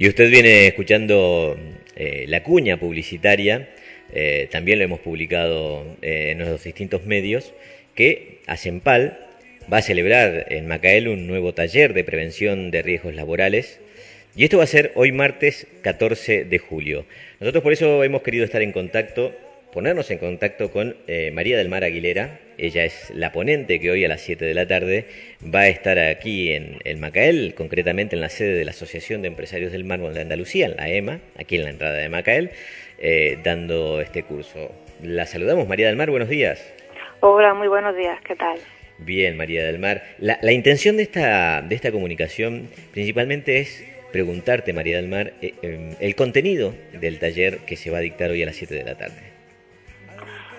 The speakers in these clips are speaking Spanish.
Y usted viene escuchando eh, la cuña publicitaria, eh, también lo hemos publicado eh, en los distintos medios, que ASEMPAL va a celebrar en Macael un nuevo taller de prevención de riesgos laborales. Y esto va a ser hoy martes 14 de julio. Nosotros por eso hemos querido estar en contacto ponernos en contacto con eh, María del Mar Aguilera. Ella es la ponente que hoy a las 7 de la tarde va a estar aquí en el Macael, concretamente en la sede de la Asociación de Empresarios del Mármol de Andalucía, en la EMA, aquí en la entrada de Macael, eh, dando este curso. La saludamos, María del Mar, buenos días. Hola, muy buenos días, ¿qué tal? Bien, María del Mar. La, la intención de esta, de esta comunicación principalmente es preguntarte, María del Mar, eh, em, el contenido del taller que se va a dictar hoy a las 7 de la tarde.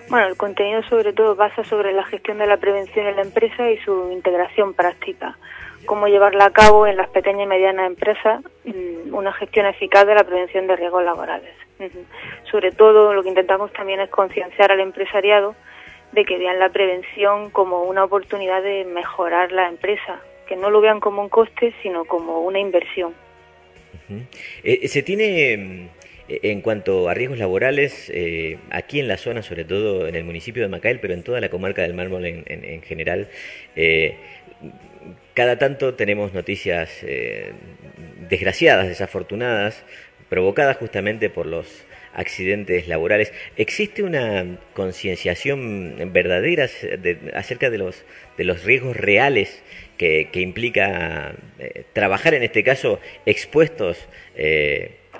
Bueno, el contenido sobre todo basa sobre la gestión de la prevención en la empresa y su integración práctica. Cómo llevarla a cabo en las pequeñas y medianas empresas mm, una gestión eficaz de la prevención de riesgos laborales. Sobre todo lo que intentamos también es concienciar al empresariado de que vean la prevención como una oportunidad de mejorar la empresa, que no lo vean como un coste, sino como una inversión. Eh, ¿Se tiene mm, en cuanto a riesgos laborales, eh, aquí en la zona, sobre todo en el municipio de Macael, pero en toda la comarca del Mármol en, general, eh, cada tanto tenemos noticias eh, desgraciadas, desafortunadas, provocadas justamente por los accidentes laborales. ¿Existe una concienciación verdadera acerca de los, de los riesgos reales que, implica trabajar, en este caso, expuestos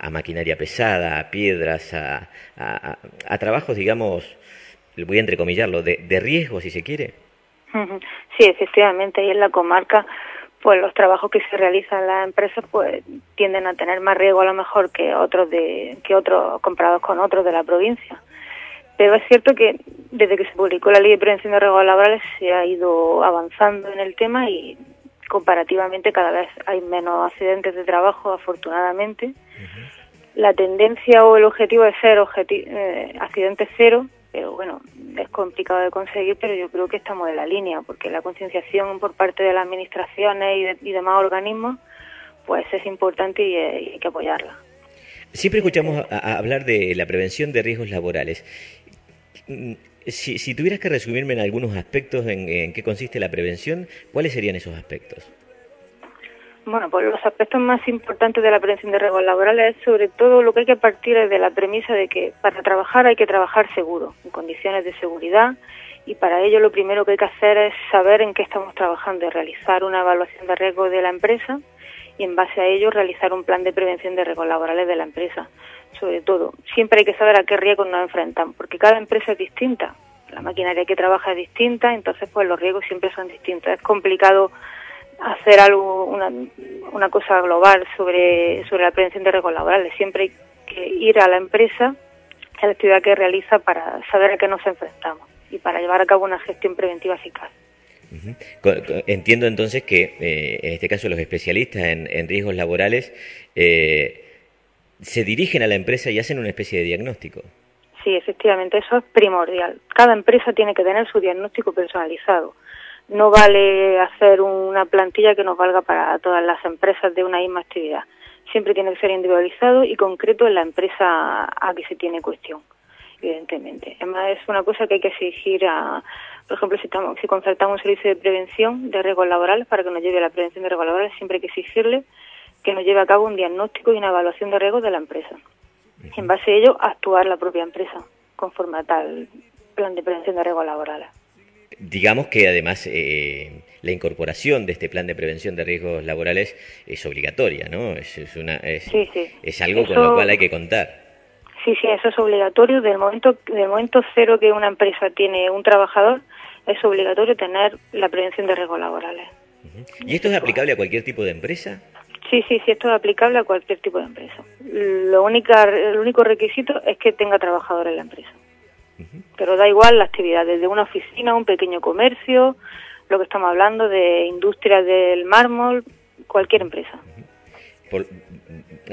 a maquinaria pesada, a piedras, a, a, trabajos, digamos, voy a entrecomillarlo, de, de riesgo, si se quiere. Sí, efectivamente, ahí en la comarca, pues los trabajos que se realizan en las empresas, pues tienden a tener más riesgo a lo mejor que otros de que otros comparados con otros de la provincia. Pero es cierto que desde que se publicó la Ley de Prevención de Riesgos Laborales se ha ido avanzando en el tema y comparativamente cada vez hay menos accidentes de trabajo, afortunadamente. La tendencia o el objetivo es ser eh, accidentes cero, pero bueno, es complicado de conseguir, pero yo creo que estamos en la línea, porque la concienciación por parte de las administraciones y, demás organismos, pues es importante y, hay que apoyarla. Siempre escuchamos hablar de la prevención de riesgos laborales. Mm, si, si, tuvieras que resumirme en algunos aspectos en, qué consiste la prevención, ¿cuáles serían esos aspectos? Bueno, pues los aspectos más importantes de la prevención de riesgos laborales es sobre todo lo que hay que partir es de la premisa de que para trabajar hay que trabajar seguro, en condiciones de seguridad, y para ello lo primero que hay que hacer es saber en qué estamos trabajando, realizar una evaluación de riesgo de la empresa y en base a ello realizar un plan de prevención de riesgos laborales de la empresa sobre todo. Siempre hay que saber a qué riesgos nos enfrentan, porque cada empresa es distinta. La maquinaria que trabaja es distinta, entonces pues los riesgos siempre son distintos. Es complicado hacer algo, una, una cosa global sobre, sobre la prevención de riesgos laborales. Siempre hay que ir a la empresa, a la actividad que realiza para saber a qué nos enfrentamos y para llevar a cabo una gestión preventiva eficaz. Entiendo entonces que eh, en este caso los especialistas en, en riesgos laborales eh, se dirigen a la empresa y hacen una especie de diagnóstico. Sí, efectivamente, eso es primordial. Cada empresa tiene que tener su diagnóstico personalizado. No vale hacer una plantilla que nos valga para todas las empresas de una misma actividad. Siempre tiene que ser individualizado y concreto en la empresa a que se tiene cuestión, evidentemente. Además, es una cosa que hay que exigir a, por ejemplo, si, estamos, si concertamos un servicio de prevención de riesgos laborales para que nos lleve a la prevención de riesgos laborales, siempre hay que exigirle que nos lleve a cabo un diagnóstico y una evaluación de riesgos de la empresa. En base a ello, actuar la propia empresa conforme a tal plan de prevención de riesgos laborales. Digamos que además eh, la incorporación de este plan de prevención de riesgos laborales es obligatoria, ¿no? Es, una, es, es algo con lo cual hay que contar. Sí, sí, eso es obligatorio. Del momento, del momento cero que una empresa tiene un trabajador, es obligatorio tener la prevención de riesgos laborales. ¿Y esto es aplicable a cualquier tipo de empresa? Sí, sí, sí, esto es aplicable a cualquier tipo de empresa. Lo única, el único requisito es que tenga trabajadores en la empresa. Pero da igual la actividad, desde una oficina, un pequeño comercio, lo que estamos hablando de industrias del mármol, cualquier empresa.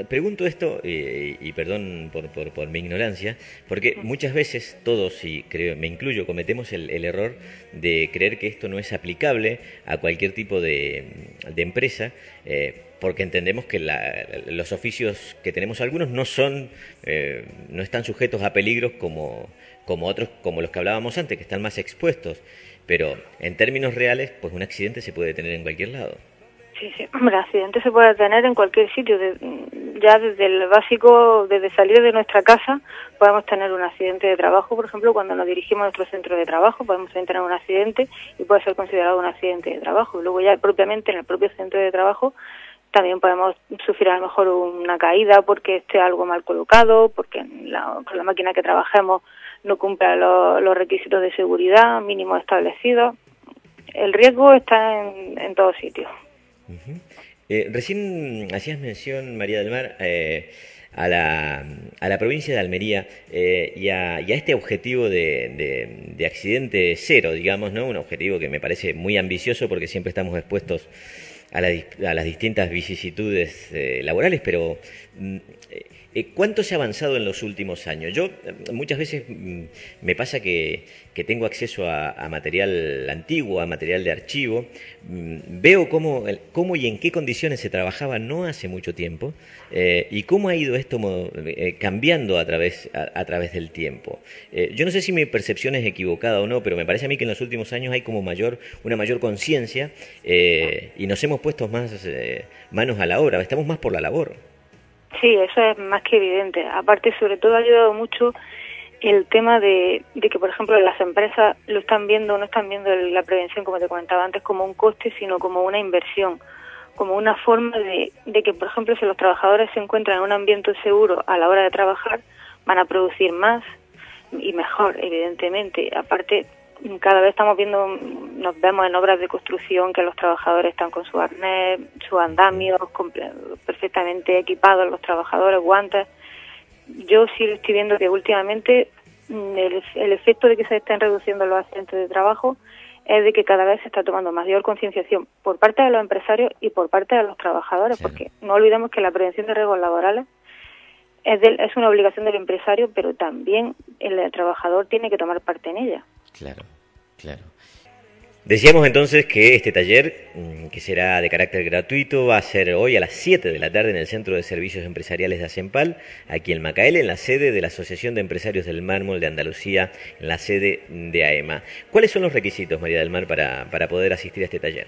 pregunto esto, eh, y perdón por, por, mi ignorancia, porque muchas veces todos, y creo, me incluyo, cometemos el, error de creer que esto no es aplicable a cualquier tipo de, empresa, eh, porque entendemos que los oficios que tenemos algunos no son, no están sujetos a peligros como, como otros, como los que hablábamos antes, que están más expuestos. Pero en términos reales, pues un accidente se puede tener en cualquier lado. Sí, sí, hombre, accidente se puede tener en cualquier sitio. ya desde el básico, desde salir de nuestra casa, podemos tener un accidente de trabajo, por ejemplo, cuando nos dirigimos a nuestro centro de trabajo, podemos tener un accidente y puede ser considerado un accidente de trabajo. Luego ya propiamente en el propio centro de trabajo también podemos sufrir a lo mejor una caída porque esté algo mal colocado, porque con la máquina que trabajemos no cumpla los requisitos de seguridad mínimos establecidos. El riesgo está en, en todos sitios. Eh, recién hacías mención, María del Mar, eh, a, la, a la provincia de Almería eh, y, a, este objetivo de, de, accidente cero, digamos, ¿no? Un objetivo que me parece muy ambicioso porque siempre estamos expuestos a, a las distintas vicisitudes laborales, pero mm, eh, ¿Cuánto se ha avanzado en los últimos años? Yo eh, muchas veces mm, me pasa que, tengo acceso a, material antiguo, a material de archivo, mm, veo cómo, cómo, y en qué condiciones se trabajaba no hace mucho tiempo eh, y cómo ha ido esto cambiando a través, a, través del tiempo. yo no sé si mi percepción es equivocada o no, pero me parece a mí que en los últimos años hay como mayor, una mayor conciencia y nos hemos puesto más manos a la obra, estamos más por la labor. Sí, eso es más que evidente. Aparte, sobre todo ha ayudado mucho el tema de, que, por ejemplo, las empresas lo están viendo, no están viendo la prevención, como te comentaba antes, como un coste, sino como una inversión, como una forma de, de que, por ejemplo, si los trabajadores se encuentran en un ambiente seguro a la hora de trabajar, van a producir más y mejor, evidentemente. Aparte, cada vez estamos viendo, nos vemos en obras de construcción que los trabajadores están con su arnés, su andamio, perfectamente equipados los trabajadores, guantes. Yo sí estoy viendo que últimamente mm, el, efecto de que se estén reduciendo los accidentes de trabajo es de que cada vez se está tomando mayor concienciación por parte de los empresarios y por parte de los trabajadores, porque no olvidemos que la prevención de riesgos laborales es, es una obligación del empresario, pero también el trabajador tiene que tomar parte en ella. Claro, claro. Decíamos entonces que este taller, mm, que será de carácter gratuito, va a ser hoy a las 7 de la tarde en el Centro de Servicios Empresariales de Asempal, aquí en Macael, en la sede de la Asociación de Empresarios del Mármol de Andalucía, en la sede de AEMA. ¿Cuáles son los requisitos, María del Mar, para, para poder asistir a este taller?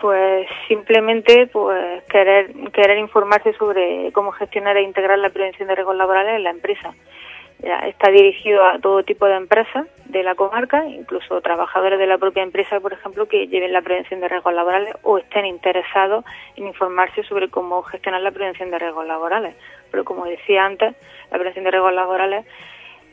Pues simplemente pues querer, querer informarse sobre cómo gestionar e integrar la prevención de riesgos laborales en la empresa está dirigido a todo tipo de empresas de la comarca, incluso trabajadores de la propia empresa, por ejemplo, que lleven la prevención de riesgos laborales o estén interesados en informarse sobre cómo gestionar la prevención de riesgos laborales. Pero como decía antes, la prevención de riesgos laborales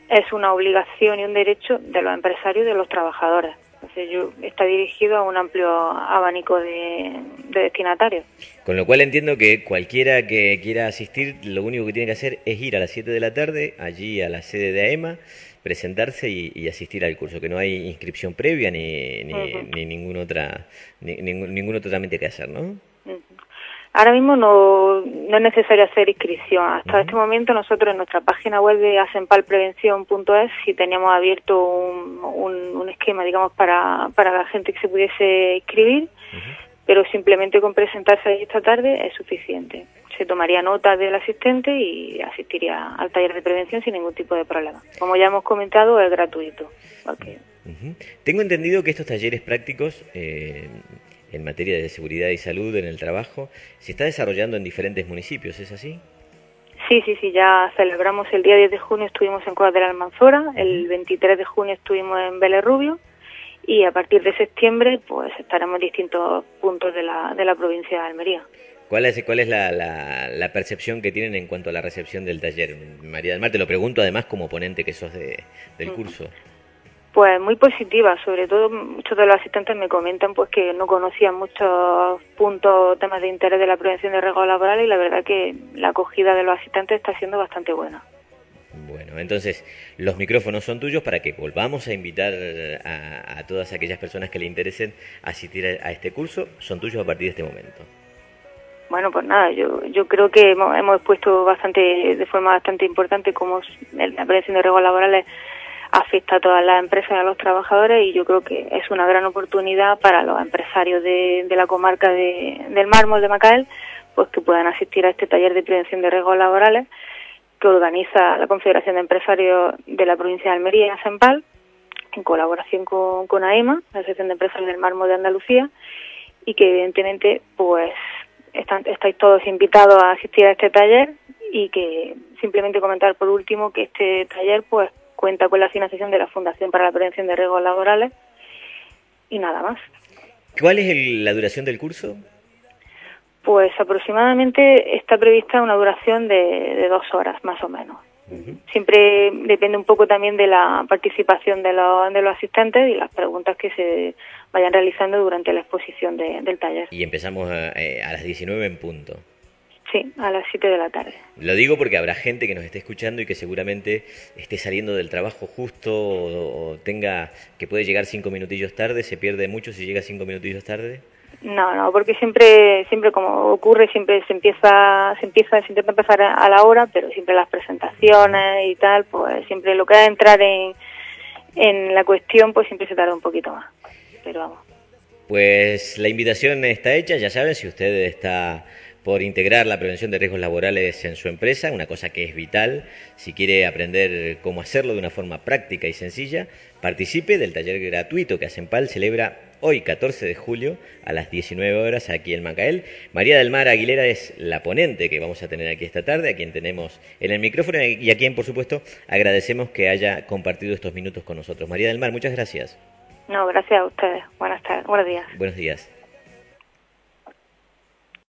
es una obligación y un derecho de los empresarios y de los trabajadores. Entonces, yo, está dirigido a un amplio abanico de, destinatarios. Con lo cual entiendo que cualquiera que quiera asistir, lo único que tiene que hacer es ir a las 7 de la tarde, allí a la sede de AEMA, presentarse y, asistir al curso, que no hay inscripción previa ni, ni, ningún, otra, ni, ningún, otro trámite que hacer, ¿no? Ahora mismo no, no es necesario hacer inscripción. Hasta este momento nosotros en nuestra página web de asempalprevención.es sí teníamos abierto un, un, esquema, digamos, para, para la gente que se pudiese inscribir, pero simplemente con presentarse ahí esta tarde es suficiente. Se tomaría nota del asistente y asistiría al taller de prevención sin ningún tipo de problema. Como ya hemos comentado, es gratuito. Tengo entendido que estos talleres prácticos... Eh en materia de seguridad y salud en el trabajo se está desarrollando en diferentes municipios, ¿es así? Sí, sí, sí, ya celebramos el día 10 de junio, estuvimos en Cuadra de la Almanzora, el 23 de junio estuvimos en Vélez Rubio y a partir de septiembre pues estaremos en distintos puntos de la, de la provincia de Almería. ¿Cuál es, cuál es la, la, percepción que tienen en cuanto a la recepción del taller? María del Mar, te lo pregunto además como ponente que sos de, del curso. Pues muy positiva, sobre todo muchos de los asistentes me comentan pues que no conocían muchos puntos, temas de interés de la prevención de riesgos laborales y la verdad que la acogida de los asistentes está siendo bastante buena. Bueno, entonces los micrófonos son tuyos para que volvamos a invitar a, todas aquellas personas que le interesen asistir a, este curso. Son tuyos a partir de este momento. Bueno, pues nada, yo, yo creo que hemos, hemos expuesto bastante, de forma bastante importante cómo la prevención de riesgos laborales afecta a todas las empresas y a los trabajadores y yo creo que es una gran oportunidad para los empresarios de, la comarca del mármol de Macael pues que puedan asistir a este taller de prevención de riesgos laborales que organiza la Confederación de Empresarios de la provincia de Almería, SEMPAL, en colaboración con, con AEMA, la Asociación de Empresarios del Mármol de Andalucía, y que evidentemente pues están, estáis todos invitados a asistir a este taller y que simplemente comentar por último que este taller pues cuenta con la financiación de la Fundación para la Prevención de Riesgos Laborales y nada más. ¿Cuál es la duración del curso? Pues aproximadamente está prevista una duración de, dos horas, más o menos. Siempre depende un poco también de la participación de los, de los asistentes y las preguntas que se vayan realizando durante la exposición del taller. Y empezamos a, eh, a las 19 en punto. Sí, a las 7 de la tarde. Lo digo porque habrá gente que nos esté escuchando y que seguramente esté saliendo del trabajo justo o, tenga que puede llegar cinco minutillos tarde, se pierde mucho si llega cinco minutillos tarde. No, no, porque siempre, siempre como ocurre, siempre se empieza, se empieza, se intenta empezar a la hora, pero siempre las presentaciones y tal, pues siempre lo que da entrar en, en la cuestión, pues siempre se tarda un poquito más. Pero vamos. Pues la invitación está hecha, ya saben, si usted está por integrar la prevención de riesgos laborales en su empresa, una cosa que es vital. Si quiere aprender cómo hacerlo de una forma práctica y sencilla, participe del taller gratuito que Asenpal celebra hoy, 14 de julio, a las 19 horas aquí en Macael. María del Mar Aguilera es la ponente que vamos a tener aquí esta tarde, a quien tenemos en el micrófono y a quien, por supuesto, agradecemos que haya compartido estos minutos con nosotros. María del Mar, muchas gracias. No, gracias a ustedes. Buenas tardes. Buenos días. Buenos días.